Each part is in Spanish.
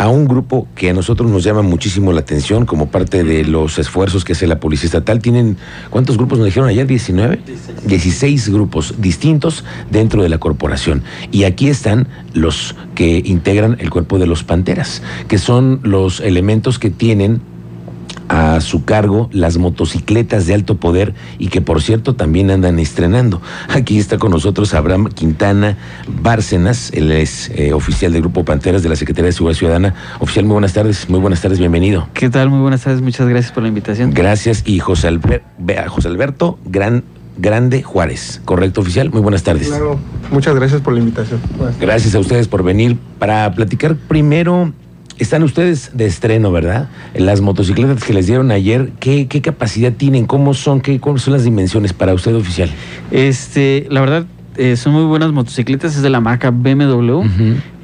a un grupo que a nosotros nos llama muchísimo la atención como parte de los esfuerzos que hace la Policía Estatal. Tienen, ¿cuántos grupos nos dijeron ayer? ¿19? 16 grupos distintos dentro de la corporación. Y aquí están los que integran el cuerpo de los Panteras, que son los elementos que tienen a su cargo las motocicletas de alto poder y que por cierto también andan estrenando. Aquí está con nosotros Abraham Quintana Bárcenas, él es eh, oficial del Grupo Panteras de la Secretaría de Seguridad Ciudadana. Oficial, muy buenas tardes, muy buenas tardes, bienvenido. ¿Qué tal? Muy buenas tardes, muchas gracias por la invitación. Gracias y José, José Alberto Gran Grande Juárez. ¿Correcto, oficial? Muy buenas tardes. Claro, muchas gracias por la invitación. Gracias a ustedes por venir para platicar primero están ustedes de estreno, ¿verdad? Las motocicletas que les dieron ayer, ¿qué, capacidad tienen? ¿Cómo son? ¿Qué, ¿Cuáles son las dimensiones para usted, oficial? Este, la verdad, eh, son muy buenas motocicletas, es de la marca BMW.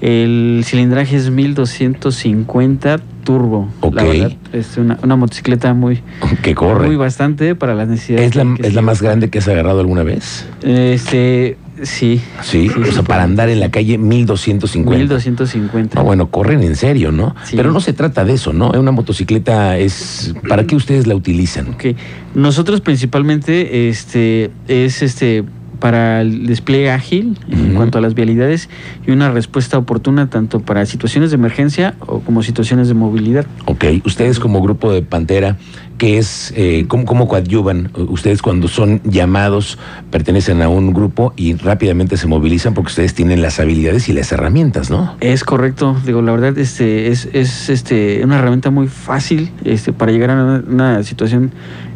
El cilindraje es 1250 turbo. La verdad, es una, motocicleta muy. Que corre. Muy bastante para las necesidades. ¿Es la, ¿es la más grande que has agarrado alguna vez? Este. Sí. Sí, o sea, para andar en la calle 1250. 1250. Ah, bueno, corren en serio, ¿no? Pero no se trata de eso, ¿no? Una motocicleta es. ¿Para qué ustedes la utilizan? Ok. Nosotros principalmente este, es este para el despliegue ágil en cuanto a las vialidades y una respuesta oportuna tanto para situaciones de emergencia o como situaciones de movilidad. Ok, ustedes como grupo de Pantera, ¿qué es, eh, cómo, coadyuvan? Ustedes cuando son llamados pertenecen a un grupo y rápidamente se movilizan porque ustedes tienen las habilidades y las herramientas, ¿no? Es correcto, digo, la verdad este, es, es este, una herramienta muy fácil este, para llegar a una, una situación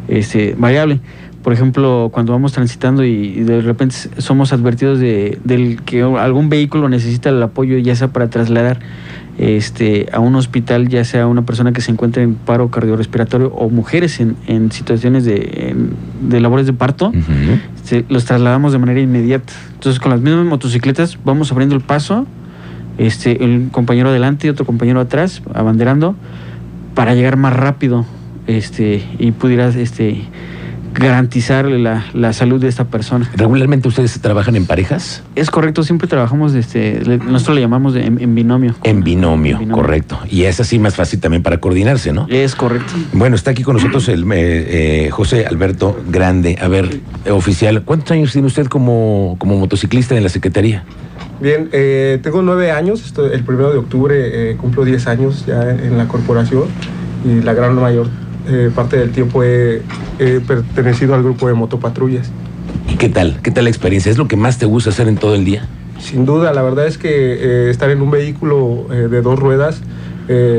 este, variable por ejemplo, cuando vamos transitando y, de repente somos advertidos de del que algún vehículo necesita el apoyo, ya sea para trasladar este, a un hospital, ya sea una persona que se encuentre en paro cardiorrespiratorio o mujeres en, en situaciones de, de, labores de parto, los trasladamos de manera inmediata. Entonces, con las mismas motocicletas vamos abriendo el paso, este, el compañero adelante y otro compañero atrás, abanderando, para llegar más rápido este, y pudieras este, garantizar la, la, salud de esta persona. ¿Regularmente ustedes trabajan en parejas? Es correcto, siempre trabajamos, este, nosotros le llamamos en, binomio. En binomio, correcto. Y es así más fácil también para coordinarse, ¿no? Es correcto. Bueno, está aquí con nosotros el eh, José Alberto Grande. A ver, oficial, ¿cuántos años tiene usted como, como motociclista en la Secretaría? Bien, eh, tengo nueve años, el primero de octubre eh, cumplo diez años ya en la corporación y la gran mayor eh, parte del tiempo he, pertenecido al grupo de motopatrullas. ¿Y qué tal? ¿Qué tal la experiencia? ¿Es lo que más te gusta hacer en todo el día? Sin duda, la verdad es que eh, estar en un vehículo eh, de dos ruedas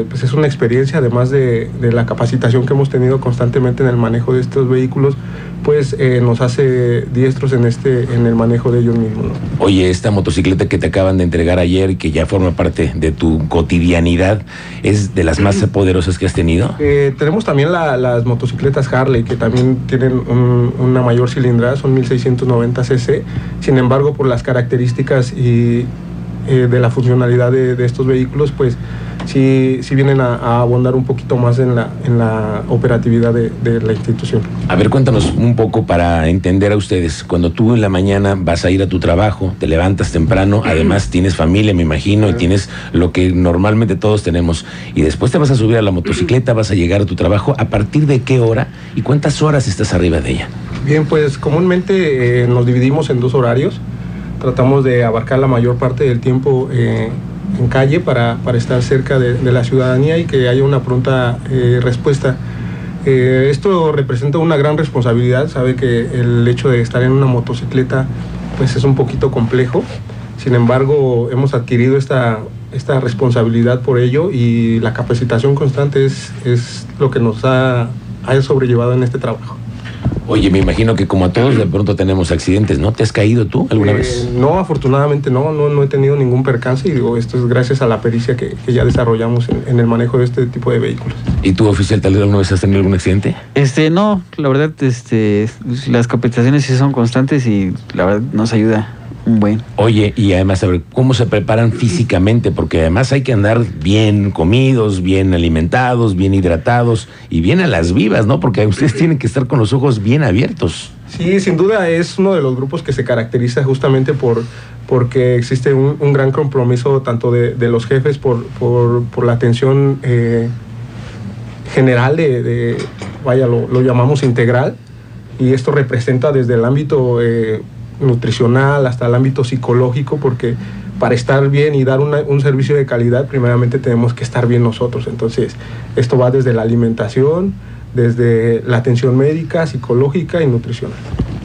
pues es una experiencia, además de, de, la capacitación que hemos tenido constantemente en el manejo de estos vehículos, pues eh, nos hace diestros en este en el manejo de ellos mismos. Oye, esta motocicleta que te acaban de entregar ayer y que ya forma parte de tu cotidianidad, ¿es de las más poderosas que has tenido? Eh, tenemos también las motocicletas Harley, que también tienen una mayor cilindrada, son 1690 cc. Sin embargo, por las características y eh, de la funcionalidad de, de estos vehículos, pues sí, sí vienen a, abondar un poquito más en la, en la operatividad de, la institución. A ver, cuéntanos un poco para entender a ustedes. Cuando tú en la mañana vas a ir a tu trabajo, te levantas temprano, además tienes familia, me imagino, y tienes lo que normalmente todos tenemos, y después te vas a subir a la motocicleta, vas a llegar a tu trabajo, ¿a partir de qué hora y cuántas horas estás arriba de ella? Bien, pues comúnmente eh, nos dividimos en dos horarios. Tratamos de abarcar la mayor parte del tiempo eh, en calle para, para estar cerca de, la ciudadanía y que haya una pronta eh, respuesta. Eh, esto representa una gran responsabilidad, sabe que el hecho de estar en una motocicleta pues es un poquito complejo, sin embargo hemos adquirido esta, esta responsabilidad por ello y la capacitación constante es, es lo que nos ha, ha sobrellevado en este trabajo. Oye, me imagino que como a todos de pronto tenemos accidentes, ¿no? ¿Te has caído tú alguna eh, vez? No, afortunadamente no, no, he tenido ningún percance y digo, esto es gracias a la pericia que, ya desarrollamos en, el manejo de este tipo de vehículos. ¿Y tú, oficial, tal vez alguna vez has tenido algún accidente? Este, no, la verdad, este, las capacitaciones sí son constantes y la verdad nos ayuda bueno. Oye, y además, a ver, ¿cómo se preparan físicamente? Porque además hay que andar bien comidos, bien alimentados, bien hidratados y bien a las vivas, ¿no? Porque ustedes tienen que estar con los ojos bien abiertos. Sí, sin duda es uno de los grupos que se caracteriza justamente por porque existe un, gran compromiso tanto de, los jefes por, la atención eh, general de, vaya, lo, llamamos integral, y esto representa desde el ámbito eh, nutricional hasta el ámbito psicológico, porque para estar bien y dar un servicio de calidad, primeramente tenemos que estar bien nosotros. Entonces, esto va desde la alimentación, desde la atención médica, psicológica y nutricional.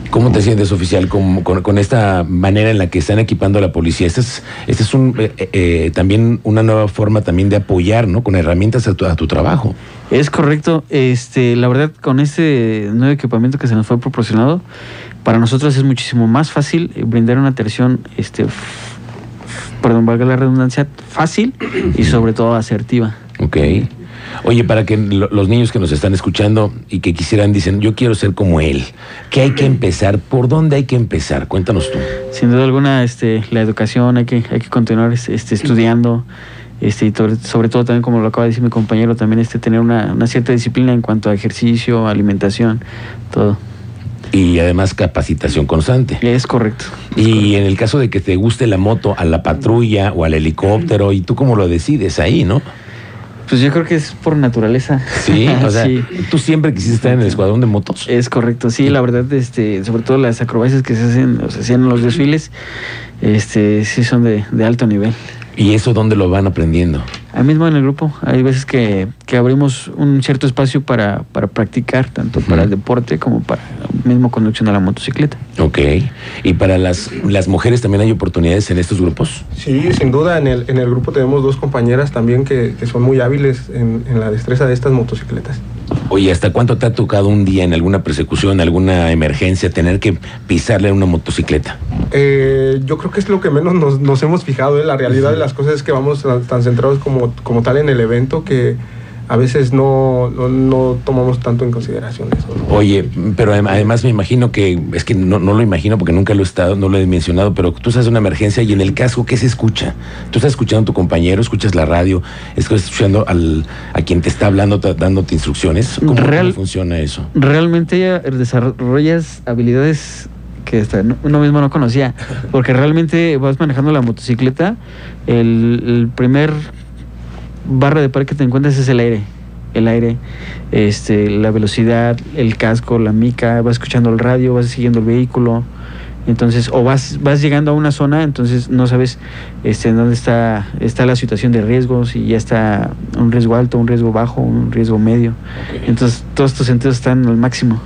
¿Cómo te sientes, oficial, con, con, esta manera en la que están equipando a la policía? Esta es, este es un, eh, eh, también una nueva forma también de apoyar, ¿no? Con herramientas a tu, a tu, trabajo. Es correcto. Este, la verdad, con este nuevo equipamiento que se nos fue proporcionado, para nosotros es muchísimo más fácil brindar una atención, este, perdón, valga la redundancia, fácil y sobre todo asertiva. Ok. Oye, para que los niños que nos están escuchando y que quisieran, dicen, yo quiero ser como él, ¿qué hay que empezar? ¿Por dónde hay que empezar? Cuéntanos tú. Sin duda alguna, este, la educación, hay que, hay que continuar este, estudiando. Este, y sobre todo también, como lo acaba de decir mi compañero, también este, tener una, una cierta disciplina en cuanto a ejercicio, alimentación, todo. Y además capacitación constante. Es correcto. y en el caso de que te guste la moto, a la patrulla o al helicóptero, ¿y tú cómo lo decides ahí, no? Pues yo creo que es por naturaleza. Sí, o sea, tú siempre quisiste estar en el escuadrón de motos. Es correcto, sí, la verdad, este, sobre todo las acrobacias que se hacen, o se hacían en los desfiles, este, sí son de, de alto nivel. ¿Y eso dónde lo van aprendiendo? Ahí mismo en el grupo. Hay veces que, que abrimos un cierto espacio para, para practicar, tanto para el deporte como para mismo conducción a la motocicleta. Ok. ¿Y para las, las mujeres también hay oportunidades en estos grupos? Sí, sin duda. En el, en el grupo tenemos dos compañeras también que, que son muy hábiles en, en la destreza de estas motocicletas. Oye, ¿hasta cuánto te ha tocado un día en alguna persecución, alguna emergencia, tener que pisarle a una motocicleta? Eh, yo creo que es lo que menos nos, hemos fijado. ¿eh? La realidad de las cosas es que vamos tan, centrados como, como tal en el evento que a veces no, no, tomamos tanto en consideración eso. Oye, pero además me imagino que, es que no, lo imagino porque nunca lo he estado, no lo he mencionado, pero tú estás en una emergencia y en el casco, ¿qué se escucha? Tú estás escuchando a tu compañero, escuchas la radio, estás escuchando al, a quien te está hablando, dándote instrucciones. ¿Cómo, funciona eso? Realmente desarrollas habilidades que uno mismo no conocía, porque realmente vas manejando la motocicleta, el primer barra de par que te encuentras es el aire. El aire, este, la velocidad, el casco, la mica, vas escuchando el radio, vas siguiendo el vehículo. Entonces, o vas, vas llegando a una zona, entonces no sabes este, dónde está, está la situación de riesgos, si ya está un riesgo alto, un riesgo bajo, un riesgo medio. Entonces, todos tus sentidos están al máximo.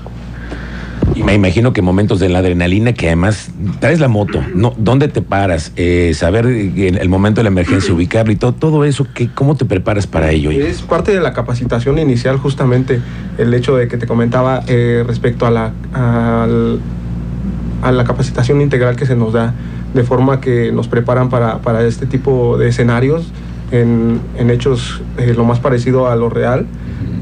Me imagino que momentos de la adrenalina que además traes la moto, no, dónde te paras, eh, saber en el momento de la emergencia ubicarlo y todo, todo eso, que, ¿cómo te preparas para ello? Es parte de la capacitación inicial justamente el hecho de que te comentaba eh, respecto a la, a, la capacitación integral que se nos da, de forma que nos preparan para, para este tipo de escenarios en, en hechos eh, lo más parecido a lo real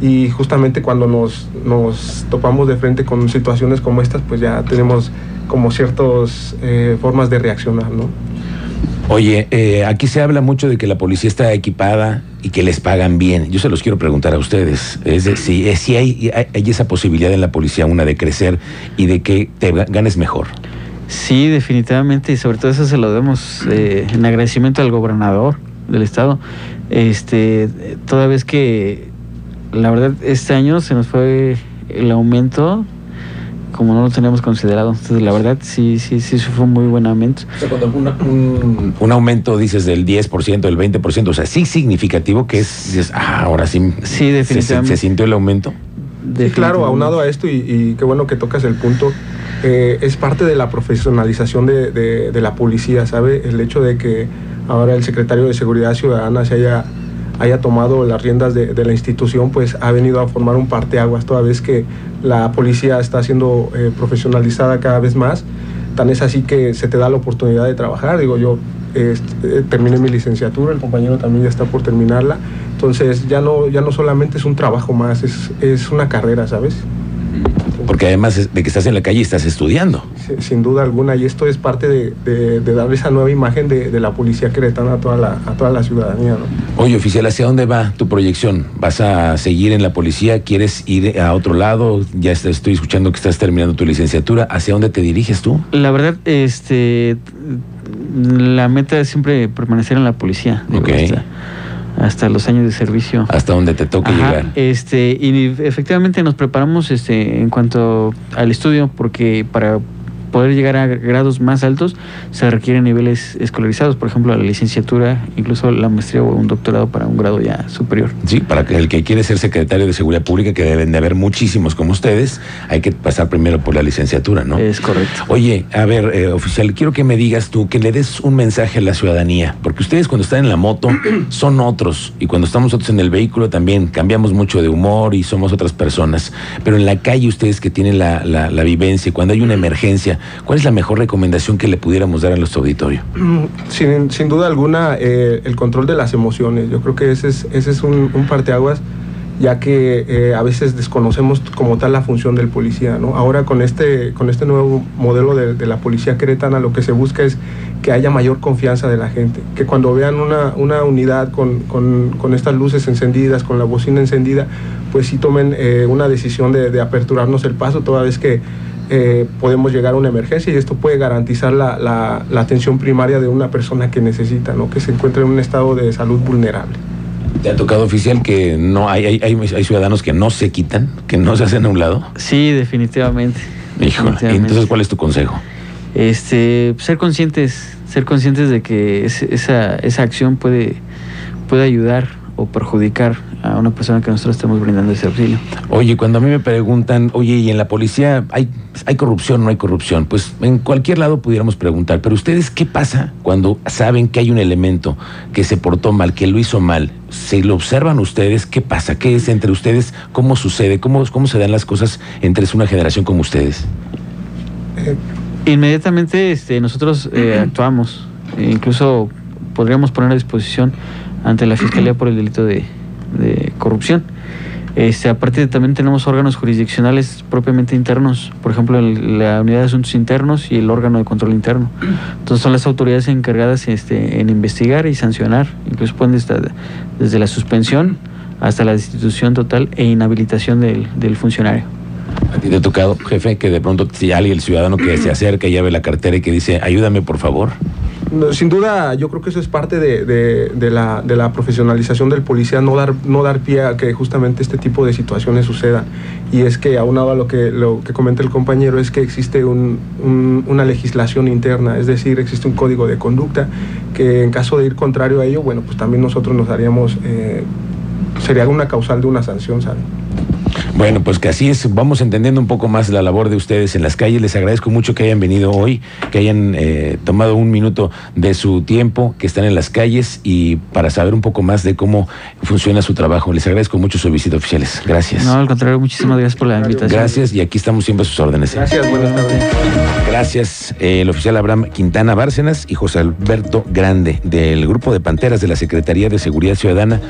y justamente cuando nos, nos topamos de frente con situaciones como estas, pues ya tenemos como ciertas eh, formas de reaccionar, ¿no? Oye, eh, aquí se habla mucho de que la policía está equipada y que les pagan bien. Yo se los quiero preguntar a ustedes. Es si, eh, si hay, hay, esa posibilidad en la policía, una de crecer y de que te ganes mejor. Sí, definitivamente, y sobre todo eso se lo demos en agradecimiento al gobernador del estado. Este, toda vez que la verdad, este año se nos fue el aumento como no lo teníamos considerado. Entonces, la verdad, sí, sí, sí, fue un muy buen aumento. O sea, cuando un, un, aumento, dices, del 10%, del 20%, o sea, sí significativo que es, dices, ah, ahora sí, sí definitivamente. Se, sintió el aumento. Sí, claro, aunado a esto, y, qué bueno que tocas el punto, eh, es parte de la profesionalización de, de, de la policía, ¿sabe? El hecho de que ahora el secretario de Seguridad Ciudadana se haya haya tomado las riendas de, la institución, pues ha venido a formar un parteaguas, toda vez que la policía está siendo eh, profesionalizada cada vez más. Tan es así que se te da la oportunidad de trabajar. Digo, yo eh, terminé mi licenciatura, el compañero también ya está por terminarla. Entonces ya no, ya no solamente es un trabajo más, es, es una carrera, ¿sabes? Porque además de que estás en la calle, estás estudiando. sin duda alguna, y esto es parte de, de, darle esa nueva imagen de, la policía queretana a toda la, a toda la ciudadanía. ¿no? Oye, oficial, ¿hacia dónde va tu proyección? ¿Vas a seguir en la policía? ¿Quieres ir a otro lado? Ya estoy escuchando que estás terminando tu licenciatura. ¿Hacia dónde te diriges tú? La verdad, este, la meta es siempre permanecer en la policía. Okay hasta los años de servicio. Hasta donde te toque llegar. Este, y efectivamente nos preparamos este, en cuanto al estudio, porque para poder llegar a grados más altos se requieren niveles escolarizados, por ejemplo, la licenciatura, incluso la maestría o un doctorado para un grado ya superior. Sí, para que el que quiere ser secretario de Seguridad Pública, que deben de haber muchísimos como ustedes, hay que pasar primero por la licenciatura, ¿no? Es correcto. Oye, a ver, eh, oficial, quiero que me digas tú, que le des un mensaje a la ciudadanía, porque ustedes cuando están en la moto son otros, y cuando estamos nosotros en el vehículo también cambiamos mucho de humor y somos otras personas, pero en la calle ustedes que tienen la, la, la vivencia, cuando hay una emergencia, ¿Cuál es la mejor recomendación que le pudiéramos dar a nuestro auditorio? Sin, sin duda alguna, eh, el control de las emociones. Yo creo que ese es, ese es un, un parteaguas ya que eh, a veces desconocemos como tal la función del policía. ¿no? Ahora con este, con este nuevo modelo de, la policía queretana lo que se busca es que haya mayor confianza de la gente, que cuando vean una, una unidad con, con, con, estas luces encendidas, con la bocina encendida, pues sí tomen eh, una decisión de, de, aperturarnos el paso toda vez que eh, podemos llegar a una emergencia y esto puede garantizar la, la, atención primaria de una persona que necesita, ¿no? que se encuentra en un estado de salud vulnerable. ¿Te ha tocado oficial que no hay, hay, hay, ciudadanos que no se quitan, que no se hacen a un lado? Sí, definitivamente. entonces ¿cuál es tu consejo? Este, ser conscientes, ser conscientes de que esa, esa acción puede, puede ayudar o perjudicar a una persona que nosotros estamos brindando ese auxilio. Oye, cuando a mí me preguntan, oye, ¿y en la policía hay, hay corrupción o no hay corrupción? Pues en cualquier lado pudiéramos preguntar, pero ustedes, ¿qué pasa cuando saben que hay un elemento que se portó mal, que lo hizo mal? ¿Se lo observan ustedes? ¿Qué pasa? ¿Qué es entre ustedes? ¿Cómo sucede? ¿Cómo, cómo se dan las cosas entre una generación como ustedes? Eh, inmediatamente este, nosotros eh, actuamos, e incluso podríamos poner a disposición ante la Fiscalía por el delito de, de corrupción. Este, aparte también tenemos órganos jurisdiccionales propiamente internos, por ejemplo la unidad de asuntos internos y el órgano de control interno. Entonces son las autoridades encargadas este, en investigar y sancionar, incluso pueden estar desde la suspensión hasta la destitución total e inhabilitación del, funcionario. ¿A ti te ha tocado, jefe, que de pronto si alguien, el ciudadano que se acerca y ve la cartera y que dice, ayúdame por favor? Sin duda, yo creo que eso es parte de, la, profesionalización del policía, no dar, no dar pie a que justamente este tipo de situaciones sucedan. Y es que, aunado a lo que, lo que comenta el compañero, es que existe una legislación interna, es decir, existe un código de conducta que en caso de ir contrario a ello, bueno, pues también nosotros nos daríamos, eh, sería una causal de una sanción, ¿saben? Bueno, pues que así es, vamos entendiendo un poco más la labor de ustedes en las calles. Les agradezco mucho que hayan venido hoy, que hayan eh, tomado un minuto de su tiempo, que están en las calles y para saber un poco más de cómo funciona su trabajo. Les agradezco mucho su visita, oficiales. Gracias. No, al contrario, muchísimas gracias por la invitación. Gracias y aquí estamos siempre a sus órdenes. Gracias, buenas tardes. Gracias, eh, el oficial Abraham Quintana Bárcenas y José Alberto Grande del Grupo de Panteras de la Secretaría de Seguridad Ciudadana.